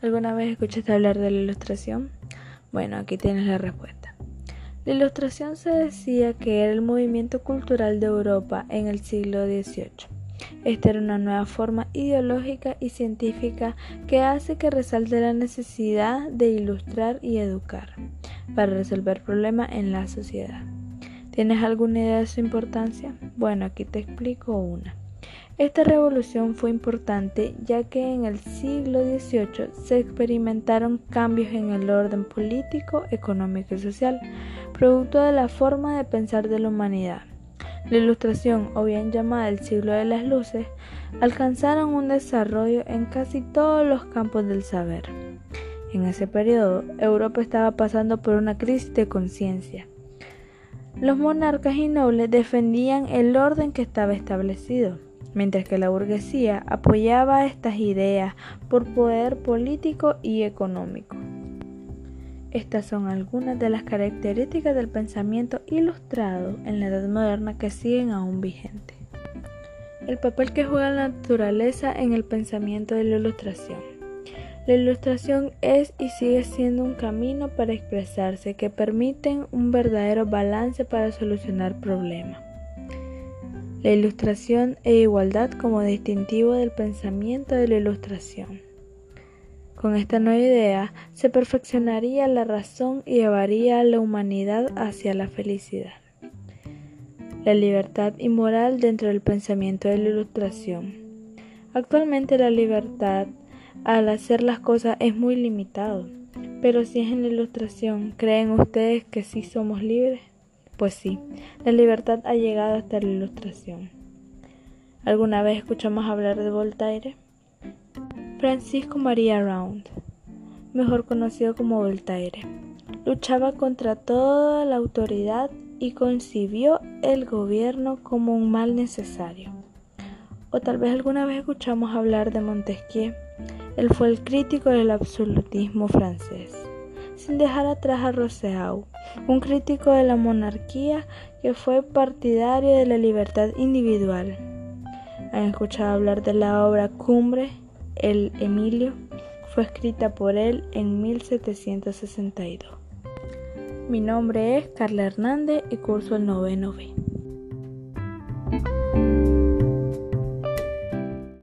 ¿Alguna vez escuchaste hablar de la ilustración? Bueno, aquí tienes la respuesta. La ilustración se decía que era el movimiento cultural de Europa en el siglo XVIII. Esta era una nueva forma ideológica y científica que hace que resalte la necesidad de ilustrar y educar para resolver problemas en la sociedad. ¿Tienes alguna idea de su importancia? Bueno, aquí te explico una. Esta revolución fue importante ya que en el siglo XVIII se experimentaron cambios en el orden político, económico y social, producto de la forma de pensar de la humanidad. La ilustración, o bien llamada el siglo de las luces, alcanzaron un desarrollo en casi todos los campos del saber. En ese periodo, Europa estaba pasando por una crisis de conciencia. Los monarcas y nobles defendían el orden que estaba establecido mientras que la burguesía apoyaba estas ideas por poder político y económico. Estas son algunas de las características del pensamiento ilustrado en la Edad Moderna que siguen aún vigentes. El papel que juega la naturaleza en el pensamiento de la ilustración. La ilustración es y sigue siendo un camino para expresarse que permiten un verdadero balance para solucionar problemas la ilustración e igualdad como distintivo del pensamiento de la ilustración. Con esta nueva idea se perfeccionaría la razón y llevaría a la humanidad hacia la felicidad. La libertad y moral dentro del pensamiento de la ilustración. Actualmente la libertad al hacer las cosas es muy limitado, pero si es en la ilustración, ¿creen ustedes que sí somos libres? Pues sí, la libertad ha llegado hasta la ilustración. ¿Alguna vez escuchamos hablar de Voltaire? Francisco María Round, mejor conocido como Voltaire, luchaba contra toda la autoridad y concibió el gobierno como un mal necesario. O tal vez alguna vez escuchamos hablar de Montesquieu. Él fue el crítico del absolutismo francés sin dejar atrás a Rousseau, un crítico de la monarquía que fue partidario de la libertad individual. ¿Han escuchado hablar de la obra Cumbre? El Emilio fue escrita por él en 1762. Mi nombre es Carla Hernández y curso el noveno B.